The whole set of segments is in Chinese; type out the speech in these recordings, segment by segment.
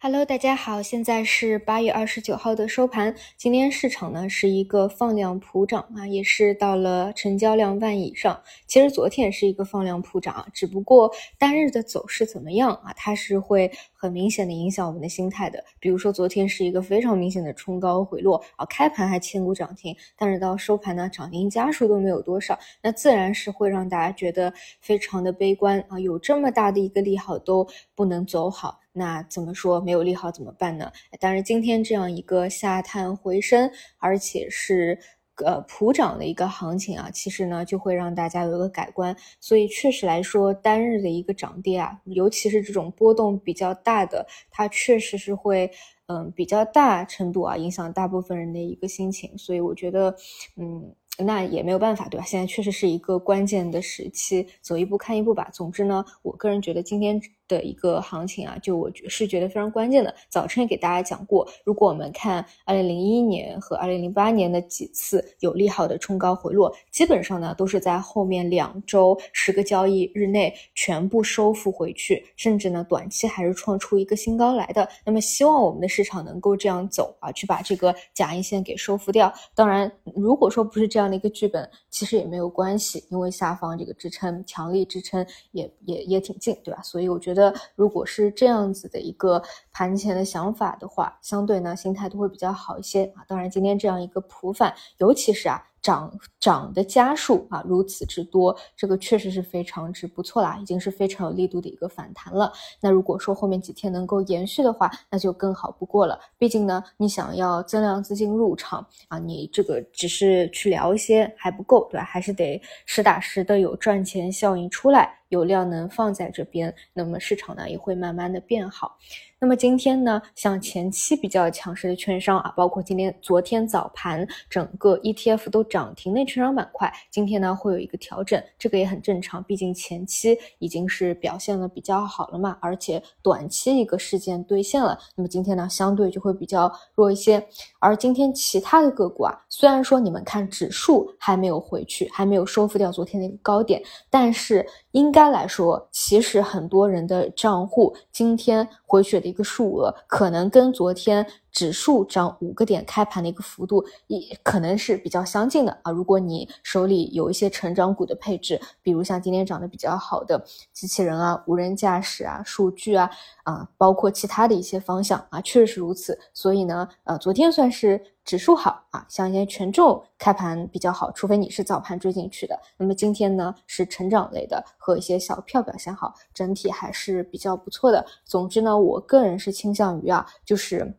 Hello，大家好，现在是八月二十九号的收盘。今天市场呢是一个放量普涨啊，也是到了成交量万以上。其实昨天也是一个放量普涨，只不过单日的走势怎么样啊？它是会很明显的影响我们的心态的。比如说昨天是一个非常明显的冲高回落啊，开盘还千股涨停，但是到收盘呢，涨停家数都没有多少，那自然是会让大家觉得非常的悲观啊。有这么大的一个利好都不能走好。那怎么说没有利好怎么办呢？当然，今天这样一个下探回升，而且是呃普涨的一个行情啊，其实呢就会让大家有一个改观。所以确实来说，单日的一个涨跌啊，尤其是这种波动比较大的，它确实是会嗯比较大程度啊影响大部分人的一个心情。所以我觉得，嗯。那也没有办法，对吧？现在确实是一个关键的时期，走一步看一步吧。总之呢，我个人觉得今天的一个行情啊，就我是觉得非常关键的。早晨也给大家讲过，如果我们看二零零一年和二零零八年的几次有利好的冲高回落，基本上呢都是在后面两周十个交易日内全部收复回去，甚至呢短期还是创出一个新高来的。那么希望我们的市场能够这样走啊，去把这个假阴线给收复掉。当然，如果说不是这样。的一个剧本其实也没有关系，因为下方这个支撑强力支撑也也也挺近，对吧？所以我觉得，如果是这样子的一个盘前的想法的话，相对呢心态都会比较好一些啊。当然，今天这样一个普反，尤其是啊。涨涨的家数啊，如此之多，这个确实是非常之不错啦，已经是非常有力度的一个反弹了。那如果说后面几天能够延续的话，那就更好不过了。毕竟呢，你想要增量资金入场啊，你这个只是去聊一些还不够，对吧？还是得实打实的有赚钱效应出来。有量能放在这边，那么市场呢也会慢慢的变好。那么今天呢，像前期比较强势的券商啊，包括今天、昨天早盘整个 ETF 都涨停的券商板块，今天呢会有一个调整，这个也很正常，毕竟前期已经是表现的比较好了嘛，而且短期一个事件兑现了，那么今天呢相对就会比较弱一些。而今天其他的个股啊，虽然说你们看指数还没有回去，还没有收复掉昨天的一个高点，但是应该来说，其实很多人的账户今天回血的一个数额，可能跟昨天。指数涨五个点开盘的一个幅度，也可能是比较相近的啊。如果你手里有一些成长股的配置，比如像今天涨得比较好的机器人啊、无人驾驶啊、数据啊啊，包括其他的一些方向啊，确实如此。所以呢，呃，昨天算是指数好啊，像一些权重开盘比较好，除非你是早盘追进去的。那么今天呢，是成长类的和一些小票表现好，整体还是比较不错的。总之呢，我个人是倾向于啊，就是。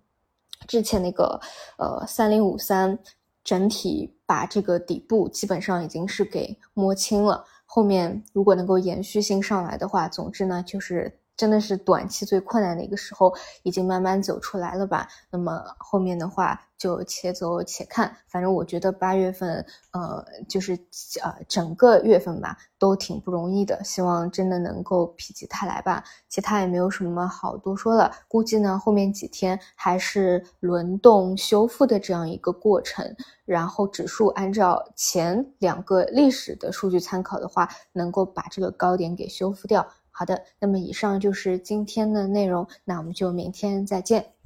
之前那个呃三零五三整体把这个底部基本上已经是给摸清了，后面如果能够延续性上来的话，总之呢就是真的是短期最困难的一个时候已经慢慢走出来了吧，那么后面的话。就且走且看，反正我觉得八月份，呃，就是呃整个月份吧，都挺不容易的。希望真的能够否极泰来吧。其他也没有什么好多说了，估计呢后面几天还是轮动修复的这样一个过程。然后指数按照前两个历史的数据参考的话，能够把这个高点给修复掉。好的，那么以上就是今天的内容，那我们就明天再见。